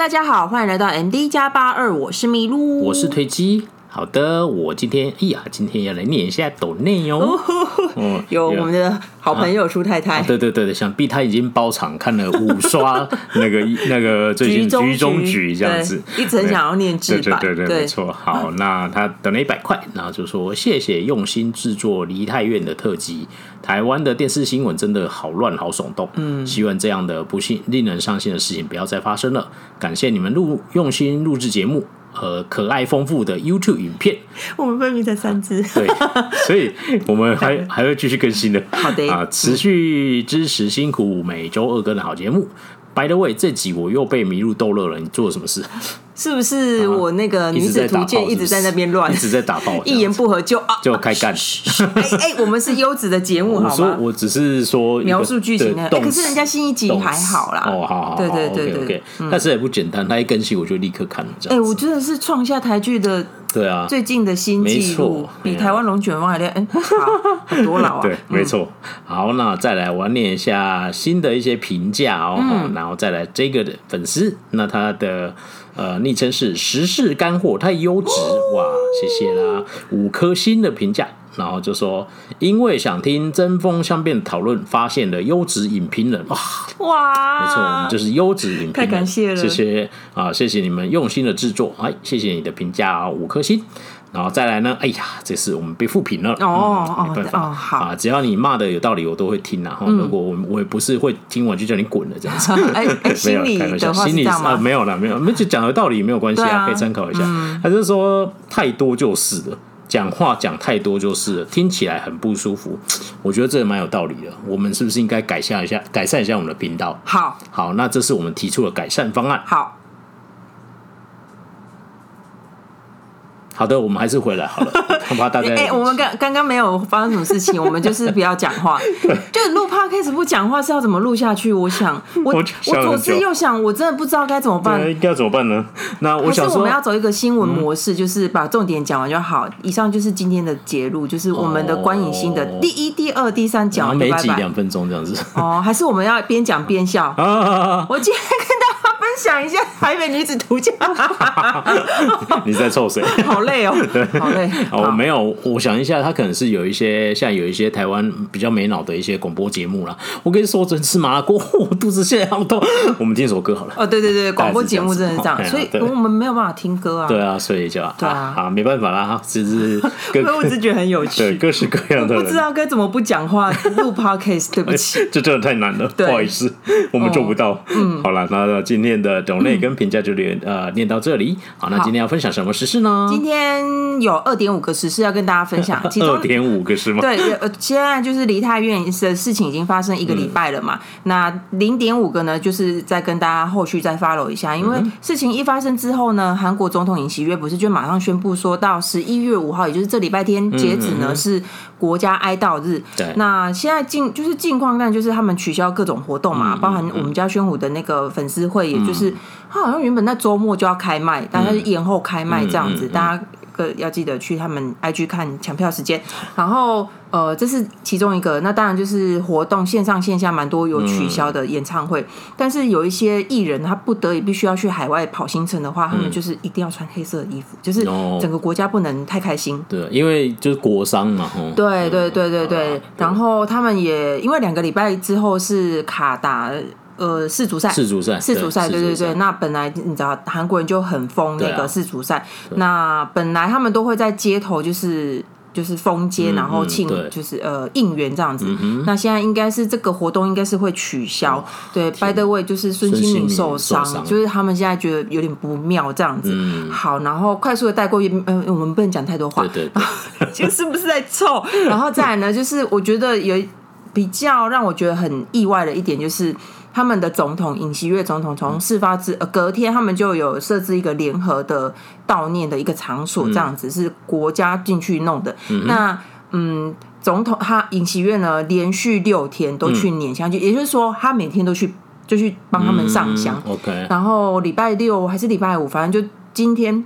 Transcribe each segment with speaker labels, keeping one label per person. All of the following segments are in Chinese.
Speaker 1: 大家好，欢迎来到 MD 加八二，我是麋鹿，
Speaker 2: 我是推机。好的，我今天哎呀，今天要来念一下抖内容。哦，
Speaker 1: 哦有我们的好朋友舒太太。
Speaker 2: 对对对，想必他已经包场看了五刷 那个那个最近局中局这样子，
Speaker 1: 一直很想要念字
Speaker 2: 对对对对，没错。好，那他等了一百块，然后就说谢谢用心制作梨泰院的特辑。台湾的电视新闻真的好乱好耸动，嗯，希望这样的不幸令人伤心的事情不要再发生了。感谢你们录用心录制节目。和可爱丰富的 YouTube 影片，
Speaker 1: 我们分明才三支，
Speaker 2: 对，所以我们还 还会继续更新的。
Speaker 1: 好的
Speaker 2: 啊，持续支持辛苦每周二更的好节目。By the way，这集我又被麋鹿逗乐了。你做了什么事？
Speaker 1: 是不是我那个女子图鉴一直在那边乱，
Speaker 2: 一直在打爆，
Speaker 1: 一言不合就啊
Speaker 2: 就开干。
Speaker 1: 哎哎，我们是优质的节目，好吗？
Speaker 2: 我我只是说
Speaker 1: 描述剧情的，可是人家新一集还好啦。
Speaker 2: 哦，好好，
Speaker 1: 对对对对，
Speaker 2: 但是也不简单，他一更新我就立刻看了。
Speaker 1: 哎，我真的是创下台剧的
Speaker 2: 对啊
Speaker 1: 最近的新纪录，比台湾龙卷风还厉害。哎，好多老啊，
Speaker 2: 对，没错。好，那再来我念一下新的一些评价哦，然后再来这个的粉丝，那他的。呃，昵称是时事干货太优质哇，谢谢啦，五颗星的评价，然后就说因为想听针锋相对的讨论，发现了优质影评人。哇哇，没错，我们就是优质影评人，
Speaker 1: 太感谢了，谢
Speaker 2: 谢啊，谢谢你们用心的制作，哎，谢谢你的评价五颗星。然后再来呢？哎呀，这次我们被复评了。
Speaker 1: 哦，嗯、
Speaker 2: 没办法。
Speaker 1: 哦，好。
Speaker 2: 啊，只要你骂的有道理，我都会听。然后如果我我也不是会听完就叫你滚了这样子，
Speaker 1: 哎哎，心里的话是这样吗？
Speaker 2: 没有了，没有，没就讲的道理没有关系啊，可以参考一下。还是说太多就是了，讲话讲太多就是了，听起来很不舒服。我觉得这蛮有道理的。我们是不是应该改善一下，改善一下我们的频道？
Speaker 1: 好，
Speaker 2: 好，那这是我们提出的改善方案。
Speaker 1: 好。
Speaker 2: 好的，我们还是回来好了，恐怕大家哎，
Speaker 1: 我们刚刚刚没有发生什么事情，我们就是不要讲话，就录 podcast 不讲话是要怎么录下去？我想，我我左思右想，我真的不知道该怎么办，
Speaker 2: 应该要怎么办呢？那我想说，
Speaker 1: 我们要走一个新闻模式，就是把重点讲完就好。以上就是今天的节录，就是我们的观影心得第一、第二、第三讲，
Speaker 2: 每集两分钟这样子。
Speaker 1: 哦，还是我们要边讲边笑？我今天享一下《台北女子图鉴》。
Speaker 2: 你在臭谁？
Speaker 1: 好累哦，好累。
Speaker 2: 哦，没有，我想一下，他可能是有一些像有一些台湾比较没脑的一些广播节目啦。我跟你说，我真吃麻辣锅，我肚子现在好痛。我们听首歌好了。
Speaker 1: 哦，对对对，广播节目真的是这样，所以 我们没有办法听歌啊。
Speaker 2: 对啊，所以就对啊，啊，没办法啦，只是
Speaker 1: 我只觉得很有趣，
Speaker 2: 对，各式各样的，
Speaker 1: 不知道该怎么不讲话录 podcast，对不起，
Speaker 2: 这真的太难了，不好意思，我们做不到。嗯，好了，那今天的抖内跟评价就连呃念到这里。好，那今天要分享什么时事呢？
Speaker 1: 今天有二点五个时事要跟大家分享，其中
Speaker 2: 二点五个是吗？
Speaker 1: 对，呃，现在就是梨泰院的事情已经发生一个礼拜了嘛，嗯、那零点五个呢，就是再跟大家后续再 follow 一下，因为事情一发生之后呢，韩国总统尹锡悦不是就马上宣布说到十一月五号，也就是这礼拜天截止呢，是国家哀悼日。对，那现在近就是近况，但就是他们取消各种活动嘛，包含我们家宣武的那个粉丝会，也就是他好像原本在周末就要开卖，但是延后开卖这样子，大家。要记得去他们 IG 看抢票时间，然后呃，这是其中一个。那当然就是活动线上线下蛮多有取消的演唱会，嗯、但是有一些艺人他不得已必须要去海外跑行程的话，嗯、他们就是一定要穿黑色的衣服，就是整个国家不能太开心。
Speaker 2: 对，因为就是国商嘛。
Speaker 1: 对对对对对。然后他们也因为两个礼拜之后是卡达。呃，世足赛，
Speaker 2: 世足赛，
Speaker 1: 世足赛，对对对。那本来你知道，韩国人就很疯那个世足赛。那本来他们都会在街头，就是就是封街，然后庆，就是呃应援这样子。那现在应该是这个活动应该是会取消。对，By the way，就是孙兴敏受伤，就是他们现在觉得有点不妙这样子。好，然后快速的带过，嗯，我们不能讲太多话。对对，就是不是在凑？然后再来呢，就是我觉得有比较让我觉得很意外的一点就是。他们的总统尹锡悦总统从事发之呃隔天，他们就有设置一个联合的悼念的一个场所，这样子、嗯、是国家进去弄的。嗯那嗯，总统他尹锡悦呢，连续六天都去拈香，就、嗯、也就是说，他每天都去就去帮他们上香。
Speaker 2: 嗯、OK，
Speaker 1: 然后礼拜六还是礼拜五，反正就今天。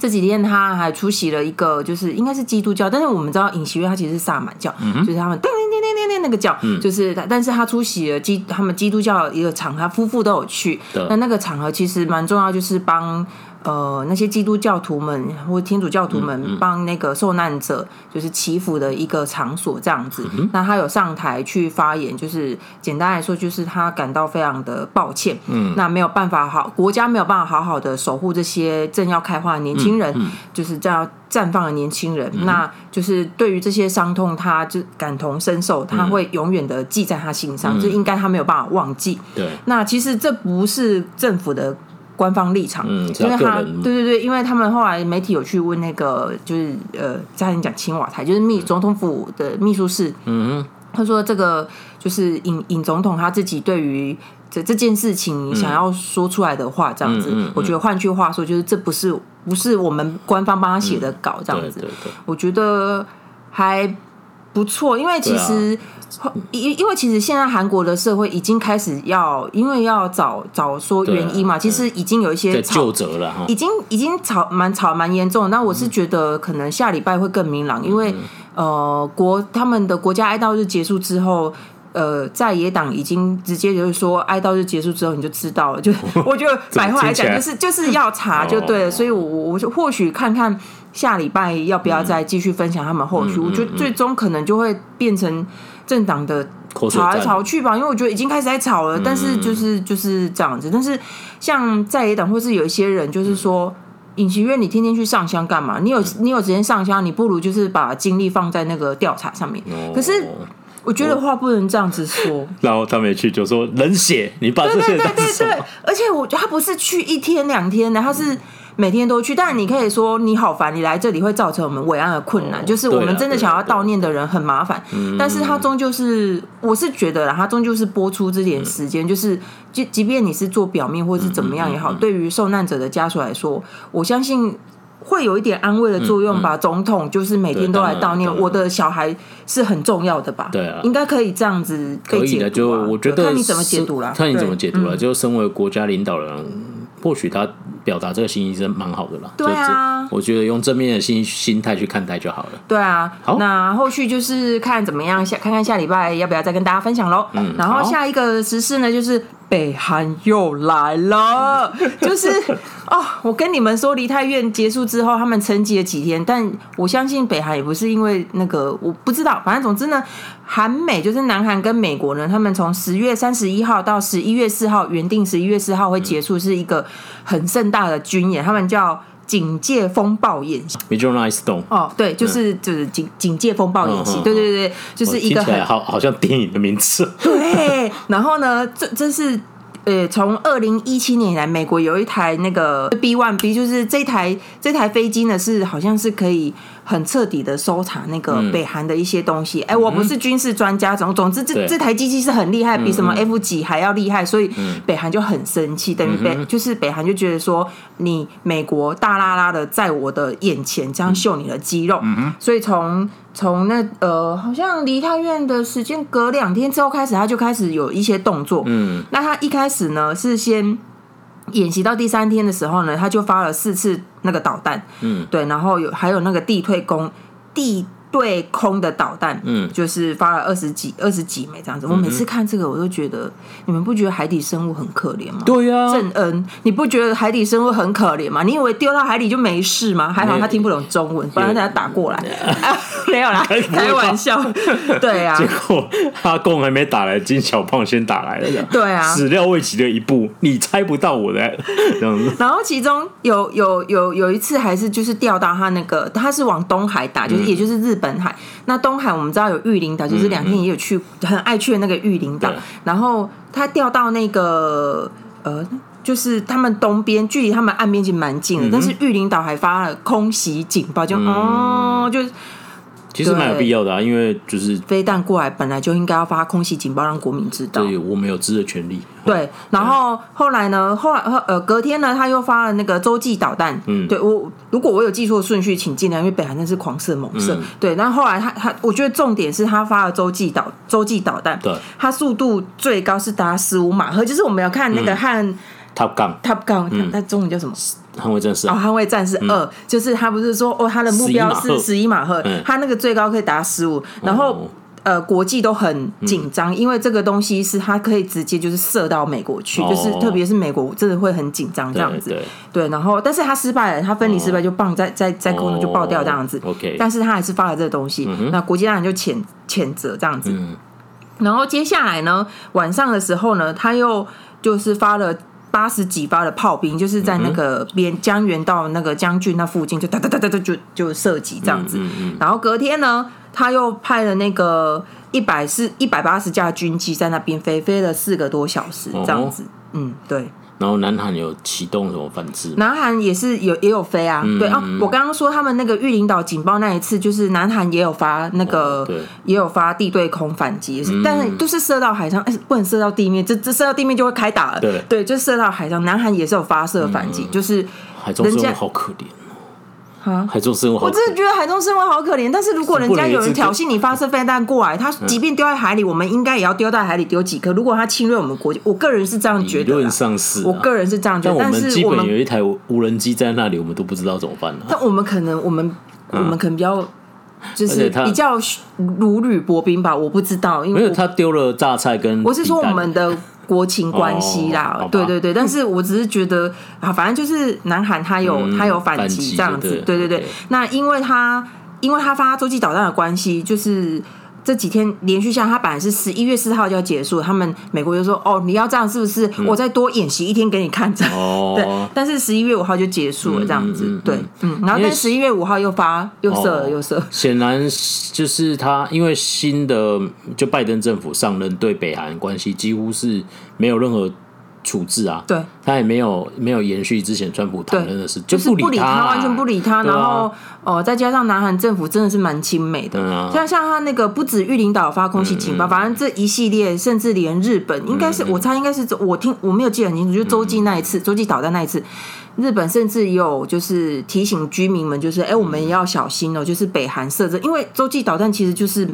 Speaker 1: 这几天他还出席了一个，就是应该是基督教，但是我们知道尹锡悦他其实是萨满教，嗯、就是他们叮叮叮叮叮那个教，嗯、就是他，但是他出席了基他们基督教一个场合，他夫妇都有去。那那个场合其实蛮重要，就是帮。呃，那些基督教徒们或天主教徒们帮那个受难者就是祈福的一个场所这样子。嗯、那他有上台去发言，就是简单来说，就是他感到非常的抱歉。嗯，那没有办法好，国家没有办法好好的守护这些正要开花的年轻人，嗯嗯、就是这样绽放的年轻人。嗯、那就是对于这些伤痛，他就感同身受，他会永远的记在他心上，这、嗯、应该他没有办法忘记。对，那其实这不是政府的。官方立场，嗯、因为他对对对，因为他们后来媒体有去问那个，就是呃，差点讲青瓦台，就是秘总统府的秘书室，嗯哼，他说这个就是尹尹总统他自己对于这这件事情想要说出来的话，这样子，嗯、我觉得换句话说，就是这不是不是我们官方帮他写的稿，这样子，嗯、对对对，我觉得还不错，因为其实。因因为其实现在韩国的社会已经开始要，因为要找找说原因嘛，其实已经有一些
Speaker 2: 了哈，
Speaker 1: 已经已经吵蛮吵蛮严重。那我是觉得可能下礼拜会更明朗，因为呃国他们的国家哀悼日结束之后，呃在野党已经直接就是说哀悼日结束之后你就知道了，就 我觉得白话来？讲就是就是要查就对了，所以我我我或许看看下礼拜要不要再继续分享他们后续，我觉得最终可能就会变成。政党的吵来吵去吧，因为我觉得已经开始在吵了，但是就是就是这样子。但是像在野党或是有一些人，就是说，尹锡悦，你天天去上香干嘛？你有你有时间上香，你不如就是把精力放在那个调查上面。可是我觉得话不能这样子说。
Speaker 2: 然后他没去就说冷血，你把这些对对对对，
Speaker 1: 而且我觉得他不是去一天两天的，他是。每天都去，但你可以说你好烦，你来这里会造成我们伟岸的困难，哦、就是我们真的想要悼念的人很麻烦。但是他终究是，我是觉得啦，他终究是播出这点时间，嗯、就是即即便你是做表面或是怎么样也好，嗯嗯嗯、对于受难者的家属来说，我相信会有一点安慰的作用吧。嗯嗯、总统就是每天都来悼念，我的小孩是很重要的吧？对啊，应该可以这样子被解读、啊、可以的，就我觉得看你怎么解读了，
Speaker 2: 看你怎么解读了。就身为国家领导人。或许他表达这个心意是蛮好的啦，
Speaker 1: 对啊，
Speaker 2: 我觉得用正面的心心态去看待就好了。
Speaker 1: 对啊，好，那后续就是看怎么样，下看看下礼拜要不要再跟大家分享喽。嗯，然后下一个时事呢，就是。北韩又来了，就是哦，我跟你们说，梨泰院结束之后，他们沉寂了几天，但我相信北韩也不是因为那个，我不知道，反正总之呢，韩美就是南韩跟美国呢，他们从十月三十一号到十一月四号，原定十一月四号会结束，是一个很盛大的军演，他们叫。警戒风暴演习
Speaker 2: ，Midnight Storm。
Speaker 1: 哦，对，就是就是警警戒风暴演习，对对对，就是一个很
Speaker 2: 好，好像电影的名字。
Speaker 1: 对，然后呢，这这是呃，从二零一七年以来，美国有一台那个 B one B，就是这台这台飞机呢，是好像是可以。很彻底的搜查那个北韩的一些东西。哎、嗯，我不是军事专家，总总之这对。这台机器是很厉害，比什么 F 几还要厉害，所以北韩就很生气，等于北就是北韩就觉得说，你美国大拉拉的在我的眼前这样秀你的肌肉，嗯、所以从从那呃，好像离他院的时间隔两天之后开始，他就开始有一些动作。嗯，那他一开始呢是先。演习到第三天的时候呢，他就发了四次那个导弹，嗯，对，然后有还有那个地退攻地。对空的导弹，嗯，就是发了二十几、二十几枚这样子。我每次看这个，我都觉得，你们不觉得海底生物很可怜吗？
Speaker 2: 对呀，
Speaker 1: 郑恩，你不觉得海底生物很可怜吗？你以为丢到海里就没事吗？还好他听不懂中文，不然他打过来。没有啦，开玩笑。对啊，
Speaker 2: 结果阿贡还没打来，金小胖先打来了。
Speaker 1: 对啊，
Speaker 2: 始料未及的一步，你猜不到我的这样子。
Speaker 1: 然后其中有有有有一次，还是就是掉到他那个，他是往东海打，就是也就是日。本海，那东海我们知道有玉林岛，就是两天也有去，嗯嗯、很爱去的那个玉林岛。然后他调到那个呃，就是他们东边，距离他们岸边其实蛮近的，嗯、但是玉林岛还发了空袭警报，就、嗯、哦，就。
Speaker 2: 其实蛮有必要的啊，因为就是
Speaker 1: 飞弹过来，本来就应该要发空袭警报，让国民知道。
Speaker 2: 对，我们有知的权利。
Speaker 1: 对，然后后来呢？后来呃，隔天呢，他又发了那个洲际导弹。嗯，对我，如果我有记错顺序，请尽量，因为北韩那是狂射猛射。嗯、对，那后，后来他他，我觉得重点是他发了洲际导洲际导弹。对，它速度最高是达十五马赫，就是我们要看那个汉。嗯
Speaker 2: Top Gun，Top
Speaker 1: Gun，它中文叫什么？
Speaker 2: 捍卫战士
Speaker 1: 哦，捍卫战士二，就是他不是说哦，他的目标是十一马赫，他那个最高可以达十五，然后呃国际都很紧张，嗯、因为这个东西是它可以直接就是射到美国去，哦、就是特别是美国真的会很紧张这样子。对，对，对，然后但是他失败了，他分离失败就棒在在在空中就爆掉这样子。
Speaker 2: 哦、OK，
Speaker 1: 但是他还是发了这个东西，嗯、那国际当然就谴谴责这样子。嗯、然后接下来呢，晚上的时候呢，他又就是发了。八十几发的炮兵，就是在那个边江原到那个将军那附近，就哒哒哒哒哒就就射击这样子。然后隔天呢，他又派了那个一百四一百八十架军机在那边飞，飞了四个多小时这样子。嗯，对。
Speaker 2: 然后南韩有启动什么反制？
Speaker 1: 南韩也是有也有飞啊，嗯、对啊。我刚刚说他们那个玉林岛警报那一次，就是南韩也有发那个，哦、也有发地对空反击，嗯、但是都是射到海上，哎，不能射到地面，这这射到地面就会开打了。对对，就射到海上，南韩也是有发射反击，嗯、就是
Speaker 2: 人家好可怜。
Speaker 1: 啊！
Speaker 2: 海中生物，
Speaker 1: 我真的觉得海中生物好可怜。但是如果人家有人挑衅你发射飞弹过来，他即便丢在海里，我们应该也要丢在海里丢几颗。如果他侵略我们国家，我个人是这样觉得。
Speaker 2: 理论上是，
Speaker 1: 我个人是这样觉得。但是
Speaker 2: 我们有一台无人机在那里，我们都不知道怎么办呢？
Speaker 1: 但我们可能，我们我们可能比较就是比较如履薄冰吧。我不知道，因为
Speaker 2: 他丢了榨菜跟
Speaker 1: 我是说我们的。国情关系啦，哦、对对对，但是我只是觉得啊，反正就是南韩他有、嗯、他有反击这样子，对对对。对那因为他因为他发洲际导弹的关系，就是。这几天连续下，他本来是十一月四号就要结束，他们美国就说：“哦，你要这样是不是？我再多演习一天给你看着。哦” 对，但是十一月五号就结束了，这样子。嗯嗯嗯、对，嗯，然后但十一月五号又发又射了又射。
Speaker 2: 显然就是他，因为新的就拜登政府上任，对北韩关系几乎是没有任何。处置啊，
Speaker 1: 对，
Speaker 2: 他也没有没有延续之前川普谈论的事，
Speaker 1: 就是不理他，完全不理他。然后哦，再加上南韩政府真的是蛮亲美的，像像他那个不止玉林岛发空袭警报，反正这一系列，甚至连日本，应该是我猜应该是我听我没有记得很清楚，就洲际那一次，洲际导弹那一次，日本甚至有就是提醒居民们，就是哎，我们要小心哦，就是北韩设置，因为洲际导弹其实就是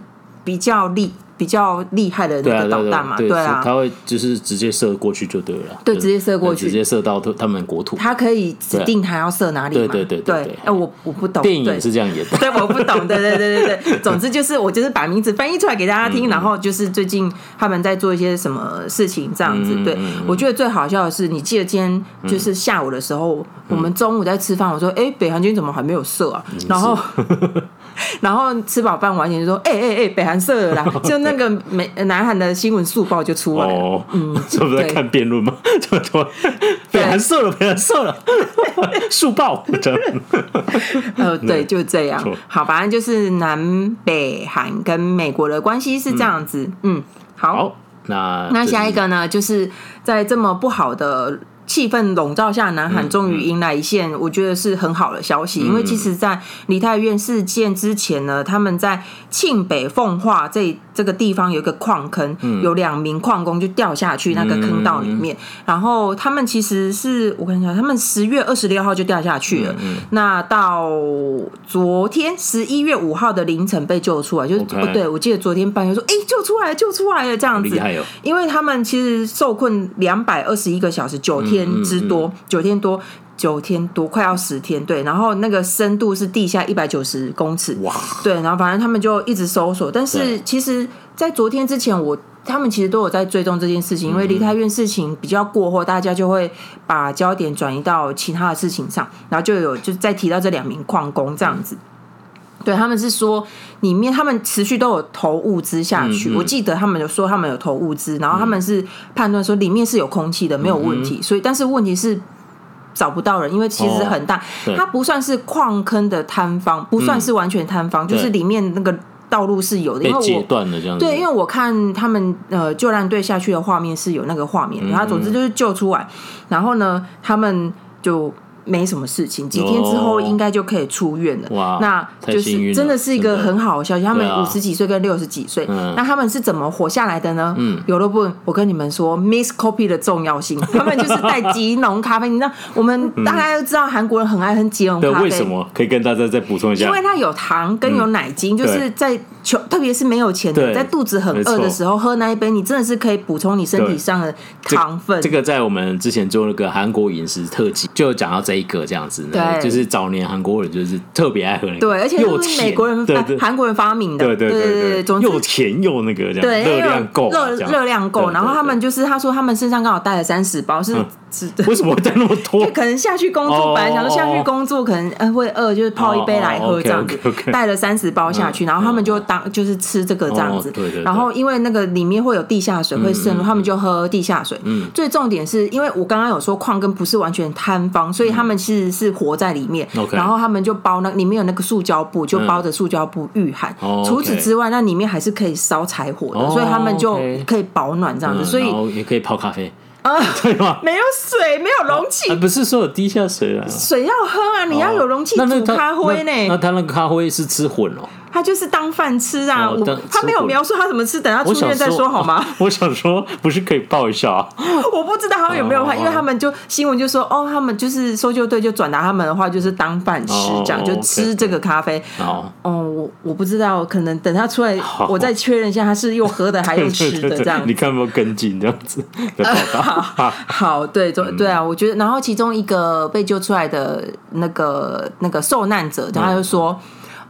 Speaker 1: 比较利。比较厉害的那个导弹嘛，对啊，
Speaker 2: 他会就是直接射过去就对了，
Speaker 1: 对，直接射过去，
Speaker 2: 直接射到他们国土，
Speaker 1: 他可以指定他要射哪里，
Speaker 2: 对对对对，
Speaker 1: 哎，我我不懂，
Speaker 2: 电影是这样演的，
Speaker 1: 对，我不懂，对对对对对，总之就是我就是把名字翻译出来给大家听，然后就是最近他们在做一些什么事情这样子，对，我觉得最好笑的是，你记得今天就是下午的时候，我们中午在吃饭，我说，哎，北韩军怎么还没有射啊？然后。然后吃饱饭完，就说：“哎哎哎，北韩射了啦！” 就那个美南韩的新闻速报就出来了。哦，嗯，
Speaker 2: 这不是在看辩论吗？怎么多？北韩射了，北韩射了，速报这样。
Speaker 1: 呃，对，就这样。好，反正就是南北韩跟美国的关系是这样子。嗯，好，
Speaker 2: 那
Speaker 1: 那下一个呢，就是在这么不好的。气氛笼罩下，南韩终于迎来一线，我觉得是很好的消息。因为其实，在梨泰院事件之前呢，他们在庆北奉化这这个地方有一个矿坑，有两名矿工就掉下去那个坑道里面。然后他们其实是我看一下，他们十月二十六号就掉下去了。那到昨天十一月五号的凌晨被救出来，就是不对，我记得昨天半夜说，哎，救出来了，救出来了这样子。因为他们其实受困两百二十一个小时，九天。天之多，九天多，九天多，快要十天。对，然后那个深度是地下一百九十公尺。哇！对，然后反正他们就一直搜索，但是其实，在昨天之前我，我他们其实都有在追踪这件事情，因为梨泰院事情比较过后，大家就会把焦点转移到其他的事情上，然后就有就再提到这两名矿工这样子。对，他们是说里面他们持续都有投物资下去，嗯嗯、我记得他们有说他们有投物资，然后他们是判断说里面是有空气的，没有问题。嗯、所以，但是问题是找不到人，因为其实很大，哦、它不算是矿坑的坍方，不算是完全坍方，嗯、就是里面那个道路是有的。因为我
Speaker 2: 截断了这样子。
Speaker 1: 对，因为我看他们呃救难队下去的画面是有那个画面，然后总之就是救出来，然后呢，他们就。没什么事情，几天之后应该就可以出院了。哇，那就是真的是一个很好的消息。他们五十几岁跟六十几岁，那他们是怎么活下来的呢？嗯，有的不，我跟你们说，miss coffee 的重要性。他们就是带吉浓咖啡。你知道，我们大家都知道韩国人很爱喝吉浓咖啡。
Speaker 2: 为什么？可以跟大家再补充一下。
Speaker 1: 因为它有糖跟有奶精，就是在穷，特别是没有钱的，在肚子很饿的时候喝那一杯，你真的是可以补充你身体上的糖分。
Speaker 2: 这个在我们之前做那个韩国饮食特辑就讲到这。一个这样子，
Speaker 1: 对，
Speaker 2: 就是早年韩国人就是特别爱喝那个，
Speaker 1: 对，而且又是美国人、韩国人发明的，
Speaker 2: 对对对对，又甜又那个这样，
Speaker 1: 对，
Speaker 2: 热量够，
Speaker 1: 热热量够。然后他们就是他说他们身上刚好带了三十包，是是，
Speaker 2: 为什么会带那么多？
Speaker 1: 可能下去工作，本来想说下去工作可能呃会饿，就是泡一杯来喝这样。子，带了三十包下去，然后他们就当就是吃这个这样子，对对。然后因为那个里面会有地下水会渗入，他们就喝地下水。嗯，最重点是因为我刚刚有说矿根不是完全坍方，所以他们其实是活在里面。然后他们就包那里面有那个塑胶布，就包着塑胶布御寒。除此之外，那里面还是可以烧柴火的，所以他们就可以保暖这样子。所以
Speaker 2: 也可以泡咖啡
Speaker 1: 啊？对吗？没有水，没有容器，
Speaker 2: 不是说有地下水啊？
Speaker 1: 水要喝啊，你要有容器煮咖啡呢。
Speaker 2: 那他那个咖啡是吃混哦。
Speaker 1: 他就是当饭吃啊，我他没有描述他怎么吃，等他出院再说好吗？
Speaker 2: 我想说，不是可以抱一下？
Speaker 1: 啊 我不知道他们有没有，因为他们就新闻就说，哦，他们就是搜救队就转达他们的话，就是当饭吃，这样就吃这个咖啡。哦，我我不知道，可能等他出来，我再确认一下，他是又喝的还是吃的 这样。
Speaker 2: 你看有没有跟进这样子？
Speaker 1: 好，好，对，对啊，我觉得，然后其中一个被救出来的那个那个受难者，他就说。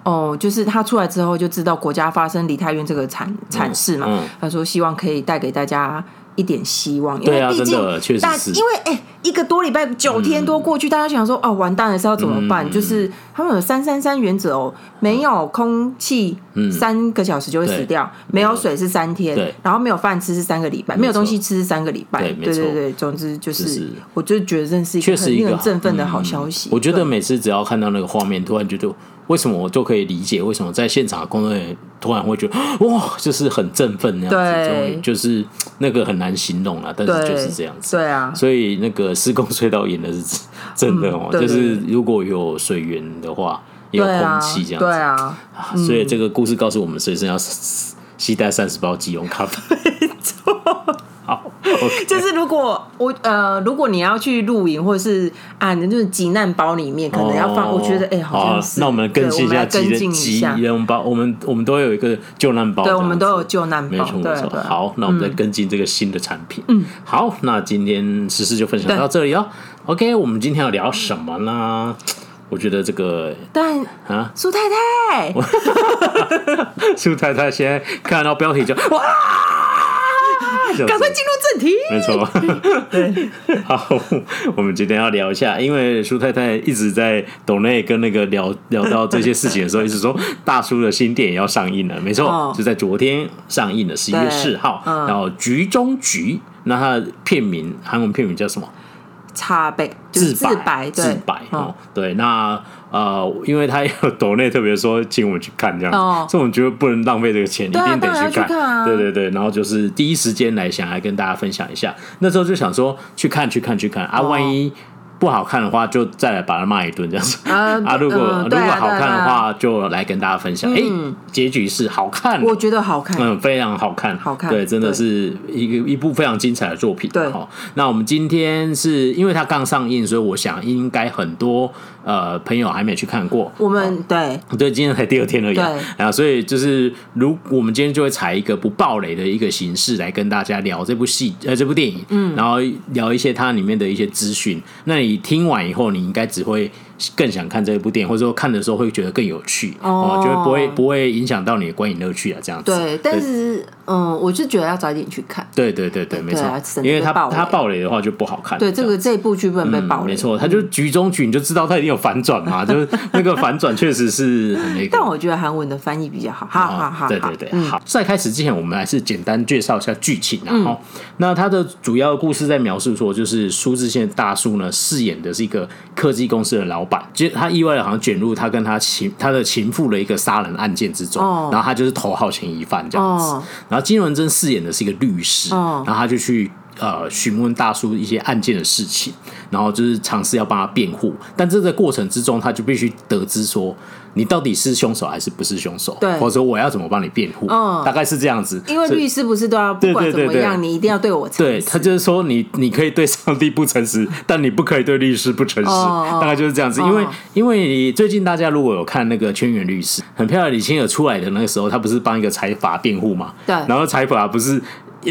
Speaker 1: 哦，就是他出来之后就知道国家发生梨泰院这个惨惨事嘛。他说希望可以带给大家一点希望，因为毕竟大，因为哎，一个多礼拜九天多过去，大家想说哦，完蛋了，是要怎么办？就是他们有三三三原则哦，没有空气三个小时就会死掉，没有水是三天，然后没有饭吃是三个礼拜，没有东西吃是三个礼拜。对对对，总之就是，我就觉得这是一个很令人振奋的好消息。
Speaker 2: 我觉得每次只要看到那个画面，突然觉得。为什么我就可以理解为什么在现场的工作人员突然会觉得 哇，就是很振奋那样子，对就是那个很难形容啊，但是就是这样子。
Speaker 1: 对啊，
Speaker 2: 所以那个施工隧道演的是真 的哦，嗯、就是如果有水源的话，也有空气这样子。
Speaker 1: 对啊，
Speaker 2: 所以这个故事告诉我们，随身要携带三十包即溶咖啡。
Speaker 1: 就是如果我呃，如果你要去露营，或者是啊，就是急难包里面可能要放，哦、我觉得哎、欸，好像是。
Speaker 2: 那我们更新一下急急难包，我们我们都有一个救难包，
Speaker 1: 对，我们都有救难包，没错没错。
Speaker 2: 好，那我们再跟进这个新的产品。嗯，好，那今天时事就分享到这里哦。OK，我们今天要聊什么呢？我觉得这个，
Speaker 1: 但啊，苏太太，
Speaker 2: 苏太太现在看到标题就哇。
Speaker 1: 赶快进入正题。
Speaker 2: 没错，对，好，我们今天要聊一下，因为苏太太一直在抖内跟那个聊聊到这些事情的时候，一直说 大叔的新电影要上映了。没错，就在昨天上映了，十一月四号。然后《局中局》，那它的片名韩文片名叫什么？
Speaker 1: 茶白，自白，
Speaker 2: 自白哦，对，那呃，因为他有抖内特别说请我们去看这样子，所以我们觉得不能浪费这个钱，一定得去看，对对对，然后就是第一时间来想来跟大家分享一下，那时候就想说去看去看去看啊，万一。不好看的话，就再来把他骂一顿这样子。啊！如果如果好看的话，就来跟大家分享。哎，结局是好看，
Speaker 1: 我觉得好看，
Speaker 2: 嗯，非常好看，
Speaker 1: 好看，
Speaker 2: 对，真的是一个一部非常精彩的作品。对，好，那我们今天是因为它刚上映，所以我想应该很多呃朋友还没去看过。
Speaker 1: 我们对
Speaker 2: 对，今天才第二天而已，对啊，所以就是如我们今天就会采一个不暴雷的一个形式来跟大家聊这部戏呃这部电影，嗯，然后聊一些它里面的一些资讯。那你听完以后，你应该只会。更想看这一部电影，或者说看的时候会觉得更有趣哦，就会不会不会影响到你的观影乐趣啊？这样子。
Speaker 1: 对，但是嗯，我就觉得要早点去看。
Speaker 2: 对对对对，没错，因为他他爆雷的话就不好看。
Speaker 1: 对，这个这一部剧不能被爆雷。
Speaker 2: 没错，他就局中局，你就知道他一定有反转嘛，就是那个反转确实是很那个。
Speaker 1: 但我觉得韩文的翻译比较好。好好好，
Speaker 2: 对对对，好。在开始之前，我们还是简单介绍一下剧情啊。好，那他的主要故事在描述说，就是苏志燮大叔呢饰演的是一个科技公司的老板，其实他意外的好像卷入他跟他情他的情妇的一个杀人案件之中，然后他就是头号嫌疑犯这样子。然后金文珍饰演的是一个律师，然后他就去呃询问大叔一些案件的事情，然后就是尝试要帮他辩护，但这个过程之中，他就必须得知说。你到底是凶手还是不是凶手？对，或者说我要怎么帮你辩护？嗯，大概是这样子。
Speaker 1: 因为律师不是都要不管怎么样，你一定要对我诚实。
Speaker 2: 对，他就是说你你可以对上帝不诚实，但你不可以对律师不诚实。大概就是这样子。因为因为你最近大家如果有看那个《圈元律师》，很漂亮，李清尔出来的那个时候，他不是帮一个财阀辩护嘛？对。然后财阀不是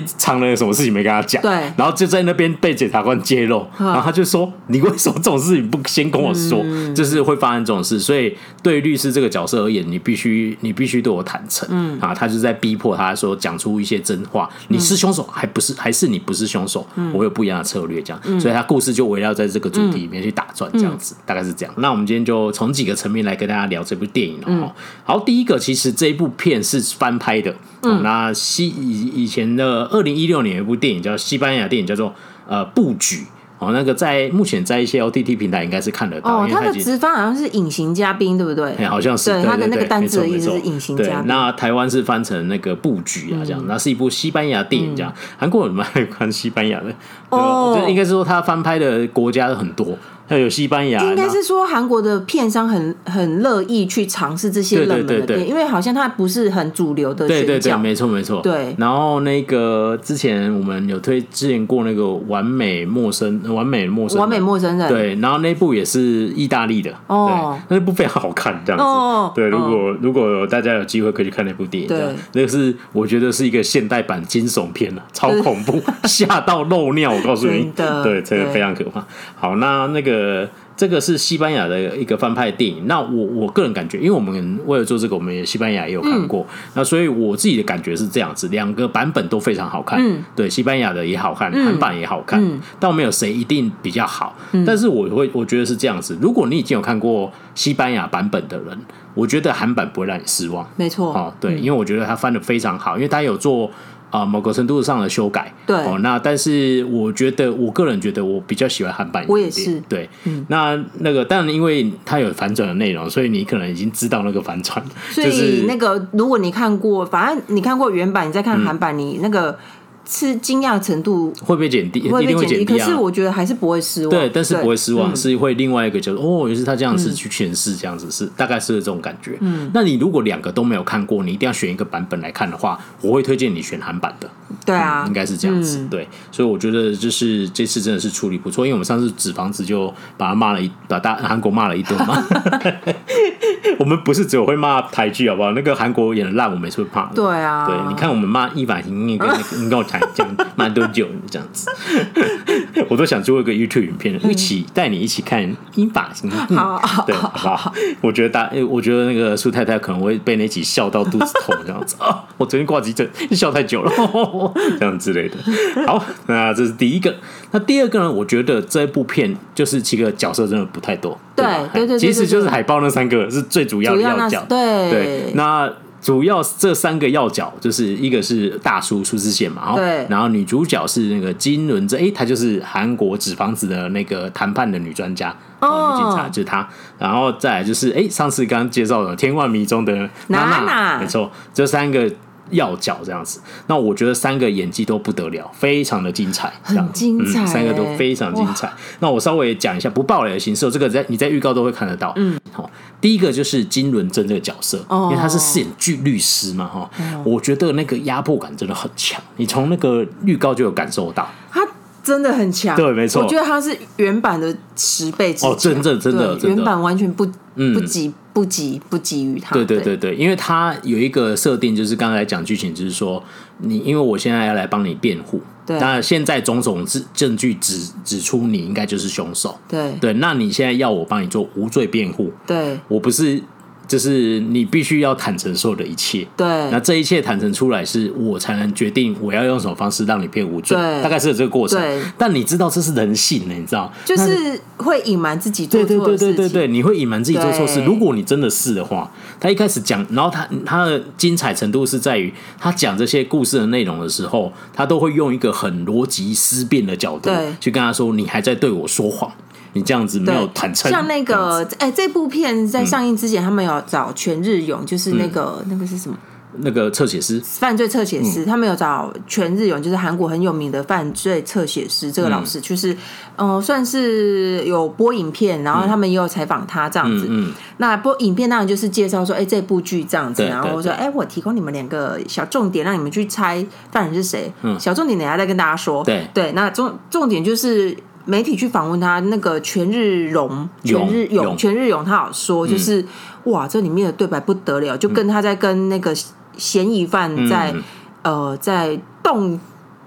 Speaker 2: 藏了什么事情没跟他讲，
Speaker 1: 对，
Speaker 2: 然后就在那边被检察官揭露，然后他就说：“你为什么这种事情不先跟我说？就是会发生这种事。”所以对律师这个角色而言，你必须你必须对我坦诚。嗯啊，他就在逼迫他说讲出一些真话。你是凶手还不是？还是你不是凶手？我有不一样的策略，这样。所以他故事就围绕在这个主题里面去打转，这样子大概是这样。那我们今天就从几个层面来跟大家聊这部电影哦。好，第一个其实这一部片是翻拍的。嗯，那西以以前的二零一六年有一部电影叫西班牙电影叫做呃布局哦，那个在目前在一些 OTT 平台应该是看得到。
Speaker 1: 哦，它的直翻好像是隐形嘉宾，对不对？
Speaker 2: 好像是。
Speaker 1: 对，它的那个单字的意思是隐形嘉宾。
Speaker 2: 那台湾是翻成那个布局啊，这样。那是一部西班牙电影，这样。韩国人蛮爱看西班牙的哦，就应该是说他翻拍的国家很多。还有西班牙，
Speaker 1: 应该是说韩国的片商很很乐意去尝试这些冷门的电影，对对对对，因为好像它不是很主流的。对对对，
Speaker 2: 没错没错。对，然后那个之前我们有推荐过那个完美陌生完美陌生完
Speaker 1: 美陌生人，
Speaker 2: 对，然后那部也是意大利的哦，那部非常好看，这样子。哦、对，如果、哦、如果大家有机会可以去看那部电影，对，那个是我觉得是一个现代版惊悚片了，超恐怖，吓到漏尿，我告诉你，对，这个非常可怕。好，那那个。呃，这个是西班牙的一个翻拍的电影。那我我个人感觉，因为我们为了做这个，我们也西班牙也有看过。嗯、那所以我自己的感觉是这样子，两个版本都非常好看。嗯，对，西班牙的也好看，韩版也好看。嗯，但没有谁一定比较好。嗯、但是我会我觉得是这样子，如果你已经有看过西班牙版本的人，我觉得韩版不会让你失望。
Speaker 1: 没错。
Speaker 2: 哦，对，因为我觉得他翻的非常好，因为他有做。啊，某个程度上的修改，
Speaker 1: 对。
Speaker 2: 哦，那但是我觉得，我个人觉得我比较喜欢韩版，
Speaker 1: 我也是，
Speaker 2: 对，嗯，那那个，但因为它有反转的内容，所以你可能已经知道那个反转，
Speaker 1: 所以那个如果你看过，反正你看过原版，你再看韩版，你那个。是惊讶程度
Speaker 2: 会被减低，
Speaker 1: 会被减低。
Speaker 2: 可
Speaker 1: 是我觉得还是不会失望。
Speaker 2: 对，但是不会失望，是会另外一个就是哦，也是他这样子去诠释，这样子是大概是这种感觉。嗯，那你如果两个都没有看过，你一定要选一个版本来看的话，我会推荐你选韩版的。
Speaker 1: 对啊，
Speaker 2: 应该是这样子。对，所以我觉得就是这次真的是处理不错，因为我们上次纸房子就把他骂了一把大韩国骂了一顿嘛。我们不是只有会骂台剧好不好？那个韩国演的烂，我们也是会怕。
Speaker 1: 对啊，
Speaker 2: 对，你看我们骂一把行，你跟你跟我 蛮多久这样子，我都想做一个 YouTube 影片，一起带你一起看英法行，对，好不好？我觉得大，我觉得那个苏太太可能会被那集笑到肚子痛这样子啊！我昨天挂急诊，笑太久了，这样之类的。好，那这是第一个。那第二个呢？我觉得这部片就是几个角色真的不太多，
Speaker 1: 对对对，
Speaker 2: 其实就是海报那三个是最主要的要角，
Speaker 1: 对
Speaker 2: 对，那。主要这三个要角，就是一个是大叔苏志燮嘛，对，然后女主角是那个金伦镇，哎，她就是韩国纸房子的那个谈判的女专家，哦，女警察就是她，然后再来就是哎，上次刚刚介绍的《天外迷》踪的娜娜，没错，这三个。要角这样子，那我觉得三个演技都不得了，非常的精彩，
Speaker 1: 很精彩，
Speaker 2: 嗯，三个都非常精彩。那我稍微讲一下，不爆雷的形式，这个在你在预告都会看得到。嗯，好，第一个就是金轮真这个角色，哦，因为他是饰演剧律师嘛，哈，哦，我觉得那个压迫感真的很强，你从那个预告就有感受到，
Speaker 1: 他真的很强，
Speaker 2: 对，没错，
Speaker 1: 我觉得他是原版的十倍之
Speaker 2: 哦，真的真的，
Speaker 1: 原版完全不不及。不及不及于他，
Speaker 2: 对对对对，因为他有一个设定，就是刚才讲剧情，就是说你，因为我现在要来帮你辩护，对，那现在种种证证据指指出你应该就是凶手，对。对，那你现在要我帮你做无罪辩护，对，我不是。就是你必须要坦诚所有的一切，对，那这一切坦诚出来，是我才能决定我要用什么方式让你变无罪，对，大概是有这个过程。但你知道这是人性呢？你知道，
Speaker 1: 就是会隐瞒自己做错事情，对对对对对，
Speaker 2: 你会隐瞒自己做错事。如果你真的是的话，他一开始讲，然后他他的精彩程度是在于他讲这些故事的内容的时候，他都会用一个很逻辑思辨的角度去跟他说：“你还在对我说谎。”你这样子没有坦诚，
Speaker 1: 像那个哎、欸，这部片在上映之前，他们有找全日勇，就是那个、嗯、那个是什么？
Speaker 2: 那个侧写师，
Speaker 1: 犯罪侧写师。嗯、他们有找全日勇，就是韩国很有名的犯罪侧写师。这个老师就是，嗯、呃，算是有播影片，然后他们也有采访他这样子。嗯，嗯那播影片当然就是介绍说，哎、欸，这部剧这样子，然后说，哎、欸，我提供你们两个小重点，让你们去猜犯人是谁。嗯，小重点等下再跟大家说。对对，那重重点就是。媒体去访问他，那个全日荣、全日勇、全日勇，他有说，就是、嗯、哇，这里面的对白不得了，就跟他在跟那个嫌疑犯在、嗯、呃在动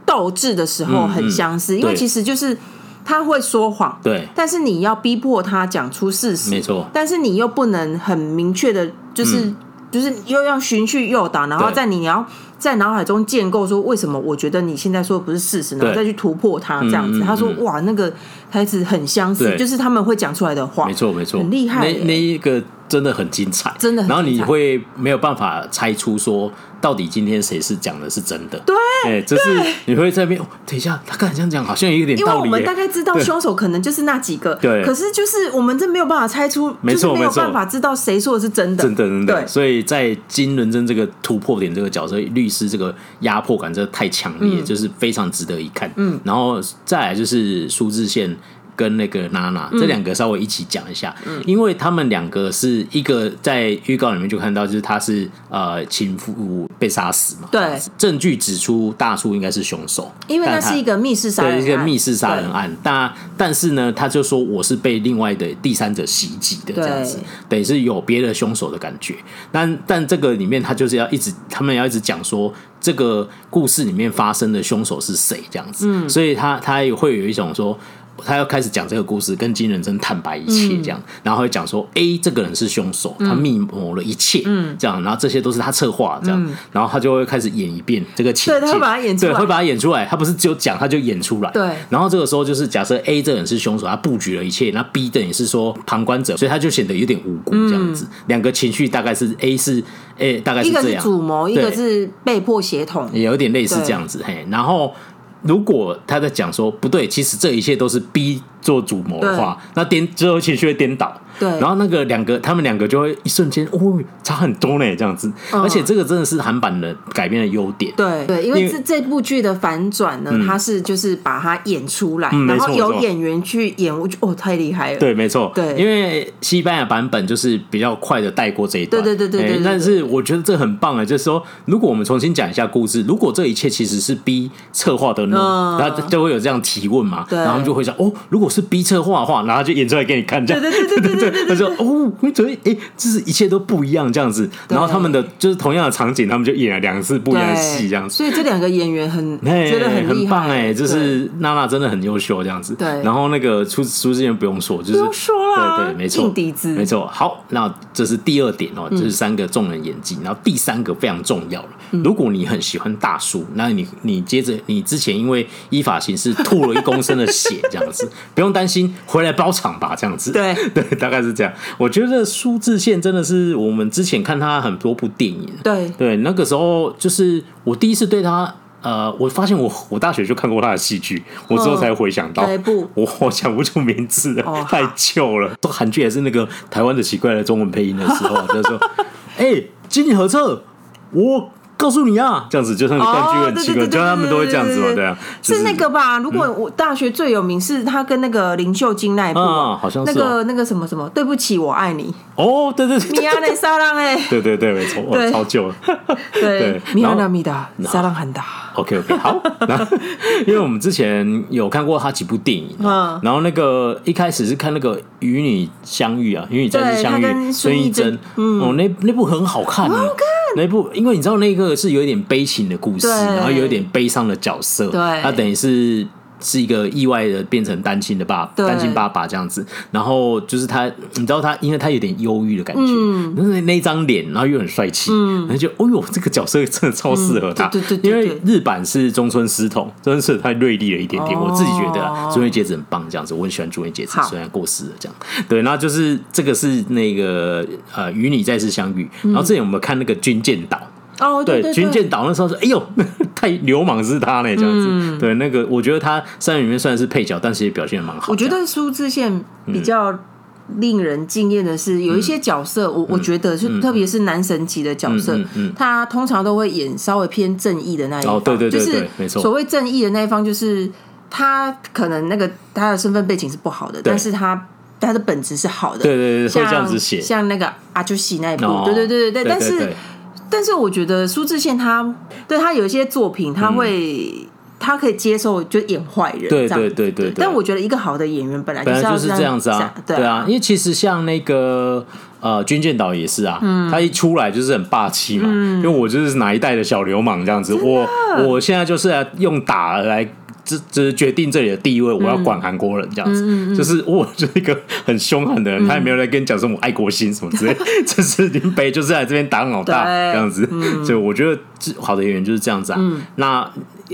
Speaker 1: 斗智的时候很相似，因为其实就是他会说谎，
Speaker 2: 对，
Speaker 1: 但是你要逼迫他讲出事实，
Speaker 2: 没错，
Speaker 1: 但是你又不能很明确的，就是就是又要循序诱导，然后在你要。在脑海中建构说，为什么我觉得你现在说的不是事实，然后再去突破它这样子。他说哇，那个台词很相似，就是他们会讲出来的话，
Speaker 2: 没错没错，
Speaker 1: 很厉害。
Speaker 2: 那那一个真的很精彩，
Speaker 1: 真的。
Speaker 2: 然后你会没有办法猜出说。到底今天谁是讲的是真的？
Speaker 1: 对，
Speaker 2: 哎，就是你会在那边，等一下，他刚才这样讲，好像有点道理。
Speaker 1: 因为我们大概知道凶手可能就是那几个，
Speaker 2: 对。
Speaker 1: 可是就是我们真没有办法猜出，
Speaker 2: 没错，
Speaker 1: 没有办法知道谁说的是真的，
Speaker 2: 真的，真的。所以在金伦真这个突破点这个角色，律师这个压迫感真的太强烈，就是非常值得一看。嗯，然后再来就是苏志燮。跟那个娜娜这两个稍微一起讲一下，嗯，因为他们两个是一个在预告里面就看到，就是他是呃情妇被杀死嘛，
Speaker 1: 对，
Speaker 2: 证据指出大叔应该是凶手，
Speaker 1: 因为那是一个密室杀人案，
Speaker 2: 对，一个密室杀人案，但但是呢，他就说我是被另外的第三者袭击的这样子，等于是有别的凶手的感觉，但但这个里面他就是要一直，他们要一直讲说这个故事里面发生的凶手是谁这样子，嗯，所以他他也会有一种说。他要开始讲这个故事，跟金仁珍坦白一切，这样，然后会讲说，A 这个人是凶手，他密谋了一切，这样，然后这些都是他策划，这样，然后他就会开始演一遍这个情节，
Speaker 1: 对，他会把他演出来，
Speaker 2: 对，会把它演出来，他不是只有讲，他就演出来，
Speaker 1: 对，
Speaker 2: 然后这个时候就是假设 A 这个人是凶手，他布局了一切，那 B 等于是说旁观者，所以他就显得有点无辜这样子，两个情绪大概是 A 是 A 大概是这样，
Speaker 1: 一个是主谋，一个是被迫协同，
Speaker 2: 也有点类似这样子，嘿，然后。如果他在讲说不对，其实这一切都是 B 做主谋的话，那颠之后情绪会颠倒。对，然后那个两个，他们两个就会一瞬间，哦，差很多呢，这样子。而且这个真的是韩版的改编的优点。
Speaker 1: 对对，因为这这部剧的反转呢，它是就是把它演出来，然后有演员去演，我觉得哦，太厉害了。
Speaker 2: 对，没错。对，因为西班牙版本就是比较快的带过这一段。
Speaker 1: 对对对对对。
Speaker 2: 但是我觉得这很棒啊，就是说，如果我们重新讲一下故事，如果这一切其实是 B 策划的呢，然后就会有这样提问嘛，对然后他们就会想，哦，如果是 B 策划的话，然后就演出来给你看，这样。对对对对对对。他说，哦。你觉得哎，就是一切都不一样这样子，然后他们的就是同样的场景，他们就演了两次不一样的戏这样子。
Speaker 1: 所以这两个演员很觉得很
Speaker 2: 很棒哎，就是娜娜真的很优秀这样子。对，然后那个出苏志燮不用说，就是不用
Speaker 1: 说了，
Speaker 2: 对对，没错，没错。好，那这是第二点哦，这是三个众人演技，然后第三个非常重要了。如果你很喜欢大叔，那你你接着你之前因为依法行事吐了一公升的血这样子，不用担心，回来包场吧这样子。对 对，大概是这样。我觉得苏志燮真的是我们之前看他很多部电影，对对，那个时候就是我第一次对他，呃，我发现我我大学就看过他的戏剧，我之后才回想到，我 我想不出名字了，太旧了。都韩剧也是那个台湾的奇怪的中文配音的时候，就是说，哎，经理合册，我。告诉你啊，这样子就算是断句很奇怪，就他们都会这样子嘛，对啊，
Speaker 1: 是那个吧？如果我大学最有名是他跟那个林秀晶那一部，
Speaker 2: 好像是
Speaker 1: 那个那个什么什么，对不起，我爱你。
Speaker 2: 哦，对对对，
Speaker 1: 米亚内沙浪哎，
Speaker 2: 对对对，没错，超旧了。
Speaker 1: 对，米亚纳米达沙浪很大。
Speaker 2: OK OK，好，因为我们之前有看过他几部电影，然后那个一开始是看那个与你相遇啊，与你再次相遇，孙艺珍，哦，那那部很好看，好看。那部，因为你知道那个是有一点悲情的故事，然后有一点悲伤的角色，对，他等于是。是一个意外的变成单亲的爸，单亲爸爸这样子，然后就是他，你知道他，因为他有点忧郁的感觉，嗯，那那张脸，然后又很帅气，嗯，然后就，哦呦，这个角色真的超适合他，对对对，因为日版是中村狮童，真是太锐利了一点点，我自己觉得竹内结子很棒，这样子，我很喜欢竹内结子，虽然过世了这样，对，然后就是这个是那个呃与你再次相遇，然后之前我们看那个军舰岛。哦，对，军舰岛那时候说，哎呦，太流氓是他呢，这样子。对，那个我觉得他三人里面算是配角，但是也表现的蛮好。
Speaker 1: 我觉得苏志燮比较令人惊艳的是，有一些角色，我我觉得就特别是男神级的角色，他通常都会演稍微偏正义的那一方。
Speaker 2: 对对对，
Speaker 1: 就是没错。所谓正义的那一方，就是他可能那个他的身份背景是不好的，但是他他的本质是好的。
Speaker 2: 对对对，会这样子写。
Speaker 1: 像那个阿朱喜那一部，对对对对对，但是。但是我觉得苏志燮他对他有一些作品，他会他可以接受就演坏人，
Speaker 2: 对对对对。
Speaker 1: 但我觉得一个好的演员本来就是
Speaker 2: 就是这样子啊，对啊，因为其实像那个呃军舰岛也是啊，他一出来就是很霸气嘛，因为我就是哪一代的小流氓这样子，我我现在就是要用打来。这这是决定这里的地位，我要管韩国人这样子，嗯嗯嗯、就是 我就是一个很凶狠的人，嗯、他也没有来跟你讲什么爱国心什么之类，这是林北就是来这边当老大这样子，嗯、所以我觉得好的演员就是这样子啊。嗯、那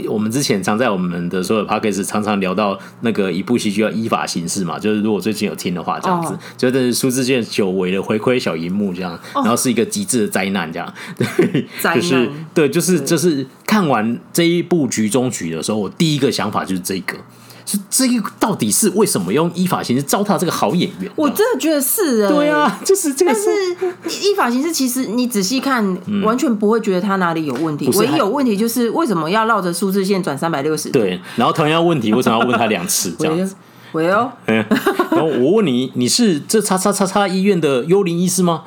Speaker 2: 我们之前常在我们的所有 podcast 常常聊到那个一部戏剧要依法行事嘛，就是如果最近有听的话，这样子，觉得苏志健久违的回归小荧幕这样，然后是一个极致的灾难这样，对，就是对，就是就是看完这一部局中局的时候，我第一个想法就是这个。是这个到底是为什么用依法行事糟蹋这个好演员？
Speaker 1: 我真的觉得是哎，
Speaker 2: 对啊，就是这个。
Speaker 1: 但是依法行事，其实你仔细看，完全不会觉得他哪里有问题。唯一有问题就是为什么要绕着数字线转三百六十度？
Speaker 2: 对，然后同样问题为什么要问他两次？这样子。
Speaker 1: 喂哦，
Speaker 2: 然后我问你，你是这叉叉叉叉医院的幽灵医师吗？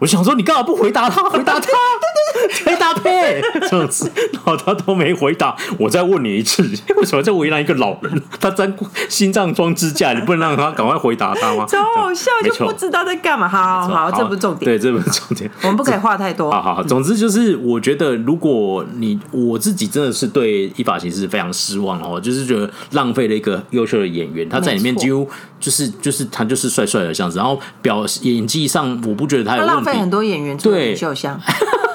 Speaker 2: 我想说，你干嘛不回答他？回答他。没搭配这样子，然后他都没回答。我再问你一次，为什么在为难一个老人？他装心脏装支架，你不能让他赶快回答他吗？
Speaker 1: 超好笑，就不知道在干嘛。好好，这不是重点。
Speaker 2: 对，这不是重点。
Speaker 1: 我们不可以话太多。
Speaker 2: 好好，总之就是，我觉得如果你我自己真的是对依法行事非常失望哦，就是觉得浪费了一个优秀的演员。他在里面几乎就是就是他就是帅帅的这样子，然后表演技上我不觉得他有问题。
Speaker 1: 浪费很多演员对秀香。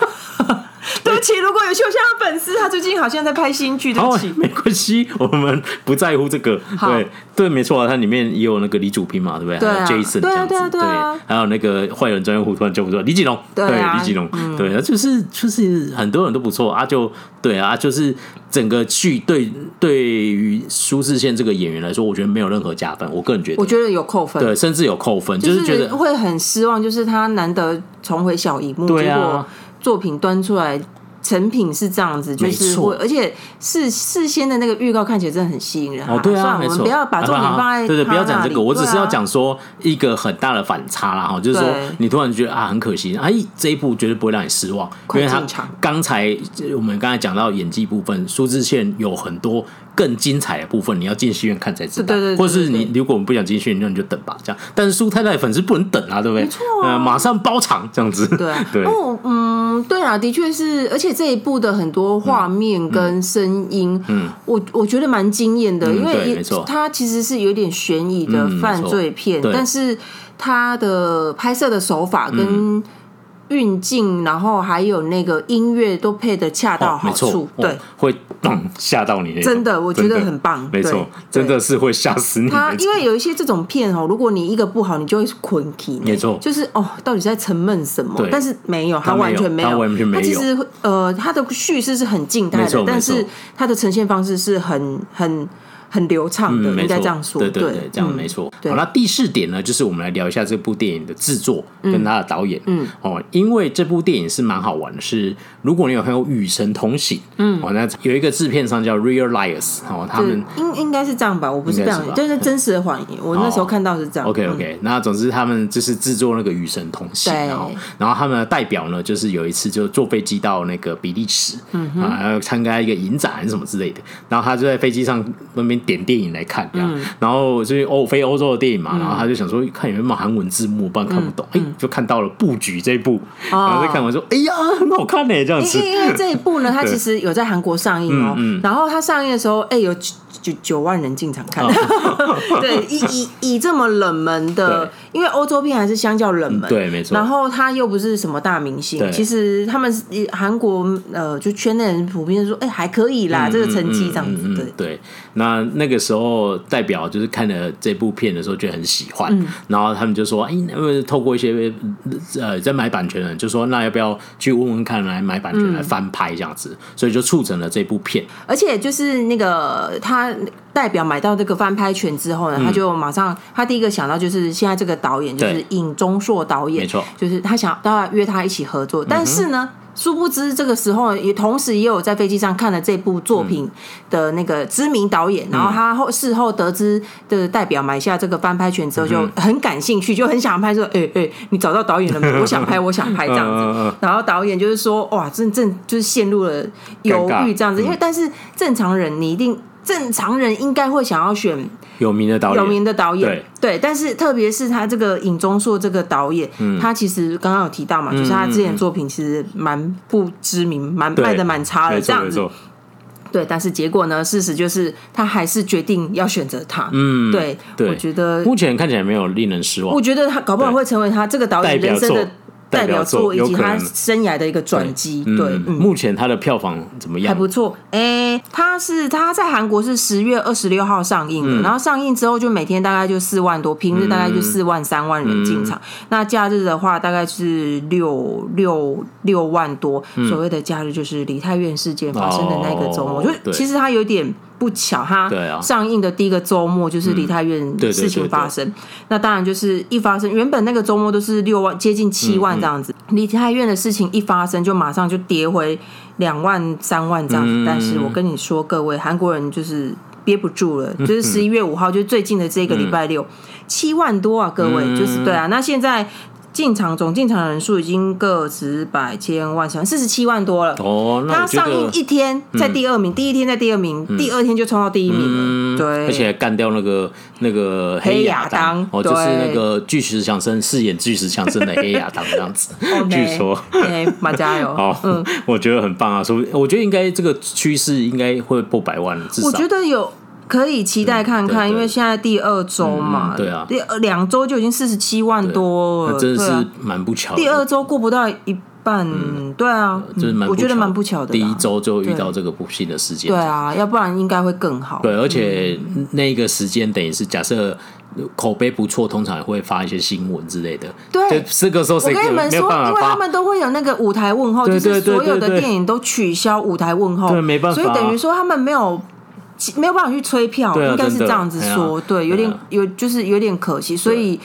Speaker 1: 如果有秀香的粉丝，他最近好像在拍新剧。对不起，
Speaker 2: 没关系，我们不在乎这个。对对，没错啊，它里面也有那个李祖平嘛，对不对？还有 Jason 这样子，对，还有那个坏人专用户突然叫不出来，李锦龙，对，李锦龙，对，就是就是很多人都不错啊，就对啊，就是整个剧对对于苏志燮这个演员来说，我觉得没有任何加分，我个人觉得，
Speaker 1: 我觉得有扣分，
Speaker 2: 对，甚至有扣分，就是觉得
Speaker 1: 会很失望，就是他难得重回小荧幕，结果作品端出来。成品是这样子，就是我，而且事事先的那个预告看起来真的很吸引人。
Speaker 2: 哦，对啊，
Speaker 1: 没错。不要把重点放在
Speaker 2: 对对，不要讲这个，我只是要讲说一个很大的反差啦哈，就是说你突然觉得啊很可惜，哎，这一部绝对不会让你失望，因为他刚才我们刚才讲到演技部分，苏志燮有很多更精彩的部分，你要进戏院看才知道。对对，或是你如果我们不想进戏院，那你就等吧，这样。但是苏太太粉丝不能等啊，对不对？没错，马上包场这样子。对对。
Speaker 1: 哦，嗯，对啊，的确是，而且。这一部的很多画面跟声音，嗯，嗯我我觉得蛮惊艳的，嗯、因为它其实是有点悬疑的犯罪片，嗯、但是它的拍摄的手法跟运镜，然后还有那个音乐都配的恰到好处，哦、对，
Speaker 2: 会 吓到你。
Speaker 1: 真的，我觉得很棒，
Speaker 2: 没错，真的是会吓死你。
Speaker 1: 他因为有一些这种片哦，如果你一个不好，你就会困起，
Speaker 2: 没错，
Speaker 1: 就是哦，到底在沉闷什么？但是没有，他完全没有，他完全没有。他其实呃，他的叙事是很静态的，但是他的呈现方式是很很。很流畅的，应该这样说，
Speaker 2: 对对对，这样没错。好，那第四点呢，就是我们来聊一下这部电影的制作跟他的导演。嗯，哦，因为这部电影是蛮好玩的，是如果你有看过《与神同行》，嗯，哦，那有一个制片商叫 Real Liars，哦，他们
Speaker 1: 应应该是这样吧，我不是这样，就是真实的谎言。我那时候看到是这样。
Speaker 2: OK OK，那总之他们就是制作那个《与神同行》，然后然后他们的代表呢，就是有一次就坐飞机到那个比利时，嗯啊，要参加一个影展什么之类的，然后他就在飞机上那边。点电影来看，这样，然后就是欧非欧洲的电影嘛，然后他就想说看有没有韩文字幕，不然看不懂。哎，就看到了布局这一部，然后再看完说，哎呀，很好看呢，这样子。
Speaker 1: 因为这一部呢，它其实有在韩国上映哦，然后它上映的时候，哎，有九九万人进场看。对，以以以这么冷门的，因为欧洲片还是相较冷门，
Speaker 2: 对，没错。
Speaker 1: 然后他又不是什么大明星，其实他们韩国呃，就圈内人普遍说，哎，还可以啦，这个成绩这样子。对
Speaker 2: 对，那。那个时候，代表就是看了这部片的时候，就很喜欢。嗯、然后他们就说：“哎，因为透过一些呃在买版权的人，就说那要不要去问问看，来买版权来翻拍这样子？”嗯、所以就促成了这部片。
Speaker 1: 而且就是那个他代表买到这个翻拍权之后呢，嗯、他就马上他第一个想到就是现在这个导演就是尹钟硕导演，没错，就是他想都要约他一起合作，但是呢。嗯殊不知这个时候也同时也有在飞机上看了这部作品的那个知名导演，嗯、然后他后事后得知的代表买下这个翻拍权之后就很感兴趣，就很想拍说，哎、欸、哎、欸，你找到导演了没？我想拍，我想拍。这样子。然后导演就是说，哇，真正就是陷入了犹豫这样子，因为但是正常人你一定。正常人应该会想要选
Speaker 2: 有名的导演，
Speaker 1: 有名的导演，对，对，但是特别是他这个尹钟硕这个导演，嗯、他其实刚刚有提到嘛，嗯、就是他之前的作品其实蛮不知名，蛮、嗯、卖的蛮差的这样子。对，但是结果呢？事实就是他还是决定要选择他。嗯，对，对我觉得
Speaker 2: 目前看起来没有令人失望。
Speaker 1: 我觉得他搞不好会成为他这个导演人生的。代表作以及他生涯的一个转机，对，
Speaker 2: 目前他的票房怎么样？
Speaker 1: 还不错，哎、欸，他是他在韩国是十月二十六号上映的，嗯、然后上映之后就每天大概就四万多，平日大概就四万三万人进场，嗯、那假日的话大概是六六六万多，嗯、所谓的假日就是梨泰院事件发生的那个周末，哦、就其实他有点。不巧，他上映的第一个周末就是梨泰院事情发生。那当然就是一发生，原本那个周末都是六万，接近七万这样子。梨泰院的事情一发生，就马上就跌回两万、三万这样子。嗯、但是我跟你说，各位韩国人就是憋不住了，就是十一月五号，就最近的这个礼拜六，七、嗯、万多啊，各位，嗯、就是对啊。那现在。进场总进场人数已经个十百千万千四十七万多了。哦，那他上映一天在第二名，第一天在第二名，第二天就冲到第一名了。对，
Speaker 2: 而且还干掉那个那个黑亚当，哦，就是那个巨石强森饰演巨石强森的 黑亚当这样子。据说，
Speaker 1: 哎，马加油！
Speaker 2: 好，我觉得很棒啊，所以我觉得应该这个趋势应该会破百万，至少。
Speaker 1: 我觉得有。可以期待看看，因为现在第二周嘛，对啊，第两周就已经四十七万多了，
Speaker 2: 真的是蛮不巧的。
Speaker 1: 第二周过不到一半，对啊，就是蛮我觉得蛮不巧的。
Speaker 2: 第一周就遇到这个不幸的事件，
Speaker 1: 对。啊，要不然应该会更好。
Speaker 2: 对，而且那个时间等于是假设口碑不错，通常也会发一些新闻之类的。对，这个时候我跟你们说，因为
Speaker 1: 他们都会有那个舞台问候，就是所有的电影都取消舞台问候，
Speaker 2: 对，没办法，
Speaker 1: 所以等于说他们没有。没有办法去催票，啊、应该是这样子说，对，有点有就是有点可惜，所以。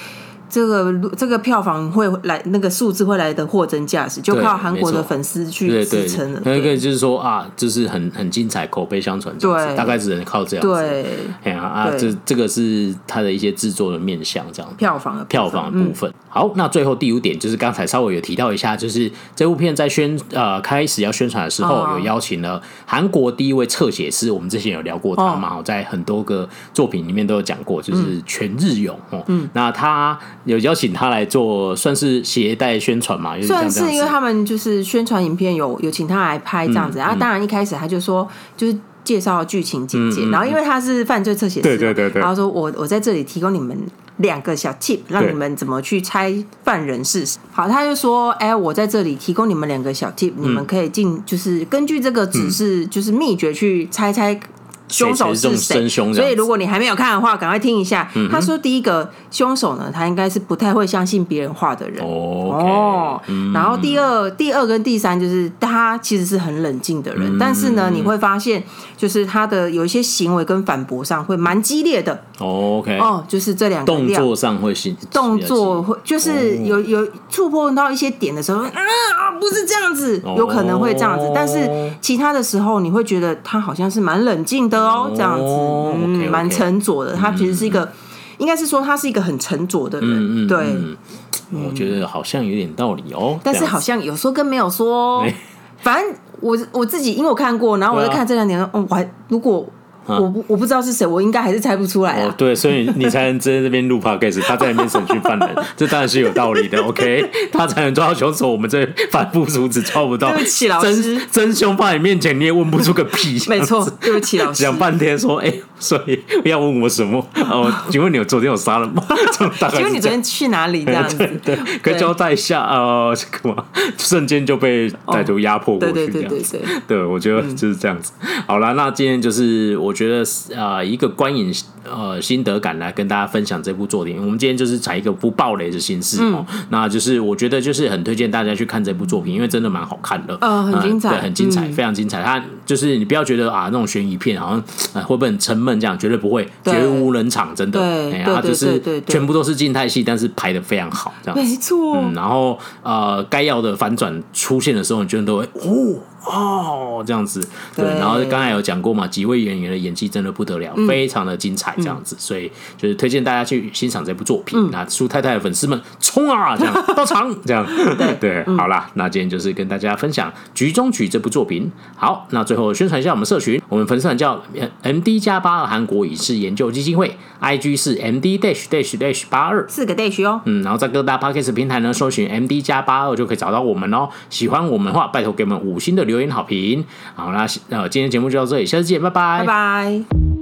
Speaker 1: 这个这个票房会来，那个数字会来的货真价实，就靠韩国的粉丝去支撑了。
Speaker 2: 那个就是说啊，就是很很精彩，口碑相传，对，大概只能靠这样子。对，哎呀啊，这这个是它的一些制作的面向，这样
Speaker 1: 票房的
Speaker 2: 票房的部分。好，那最后第五点就是刚才稍微有提到一下，就是这部片在宣呃开始要宣传的时候，有邀请了韩国第一位侧写师，我们之前有聊过他嘛，在很多个作品里面都有讲过，就是全日勇哦。嗯，那他。有邀请他来做，算是携带宣传嘛？
Speaker 1: 算是，因为他们就是宣传影片有有请他来拍这样子。然后当然一开始他就说，就是介绍剧情简介。然后因为他是犯罪侧写师，对对对对。然后说我我在这里提供你们两个小 tip，让你们怎么去猜犯人是谁。好，他就说，哎，我在这里提供你们两个小 tip，你们可以进，就是根据这个指示，就是秘诀去猜猜。凶手是谁？所以如果你还没有看的话，赶快听一下。他说第一个凶手呢，他应该是不太会相信别人话的人。哦。然后第二、第二跟第三就是他其实是很冷静的人，但是呢，你会发现就是他的有一些行为跟反驳上会蛮激烈的。OK 哦，就是这两个
Speaker 2: 动作上会行，
Speaker 1: 动作会就是有有触碰到一些点的时候，啊，不是这样子，有可能会这样子，但是其他的时候你会觉得他好像是蛮冷静的。哦，这样子，嗯，蛮沉着的。他其实是一个，应该是说他是一个很沉着的人。对，
Speaker 2: 我觉得好像有点道理哦。
Speaker 1: 但是好像有说跟没有说，反正我我自己因为我看过，然后我在看这两点，嗯，我还如果。我不我不知道是谁，我应该还是猜不出来啊。
Speaker 2: 对，所以你才能在这边录 podcast，他在那边审讯犯人，这当然是有道理的。OK，他才能抓到凶手，我们这反复阻止抓不到。
Speaker 1: 对不起，老师，
Speaker 2: 真真凶放你面前，你也问不出个屁。
Speaker 1: 没错，对不起，老师。
Speaker 2: 讲半天说，哎，所以要问我什么？哦，请问你有昨天有杀人吗？请
Speaker 1: 问你昨天去哪里？这样子，
Speaker 2: 对，可以交代一下啊？这个嘛，瞬间就被歹徒压迫过去，这样。对对对对对，对我觉得就是这样子。好了，那今天就是我。觉得啊，一个观影呃心得感来跟大家分享这部作品。我们今天就是采一个不暴雷的形式哦，那就是我觉得就是很推荐大家去看这部作品，因为真的蛮好看的，呃，很精彩，对，很精彩，非常精彩。它就是你不要觉得啊，那种悬疑片好像、呃、会不会很沉闷？这样绝对不会，绝无冷场，真的。
Speaker 1: 对，
Speaker 2: 然后就是全部都是静态戏，但是拍的非常好，这样。
Speaker 1: 没错。
Speaker 2: 嗯，然后呃，该要的反转出现的时候，你觉得都会哦。哦，这样子，对，然后刚才有讲过嘛，几位演员的演技真的不得了，嗯、非常的精彩，这样子，嗯、所以就是推荐大家去欣赏这部作品。嗯、那苏太太的粉丝们冲啊，这样到场，这样。对。对，好啦，那今天就是跟大家分享《局中局》这部作品。好，那最后宣传一下我们社群，我们粉丝团叫 M D 加八二韩国影视研究基金会，I G 是 M D dash dash dash 八二。
Speaker 1: 四个 dash 哦。
Speaker 2: 嗯，然后在各大 Podcast 平台呢，搜寻 M D 加八二就可以找到我们哦。喜欢我们的话，拜托给我们五星的留言好评。好，那呃，今天节目就到这里，下次见，拜拜，
Speaker 1: 拜拜。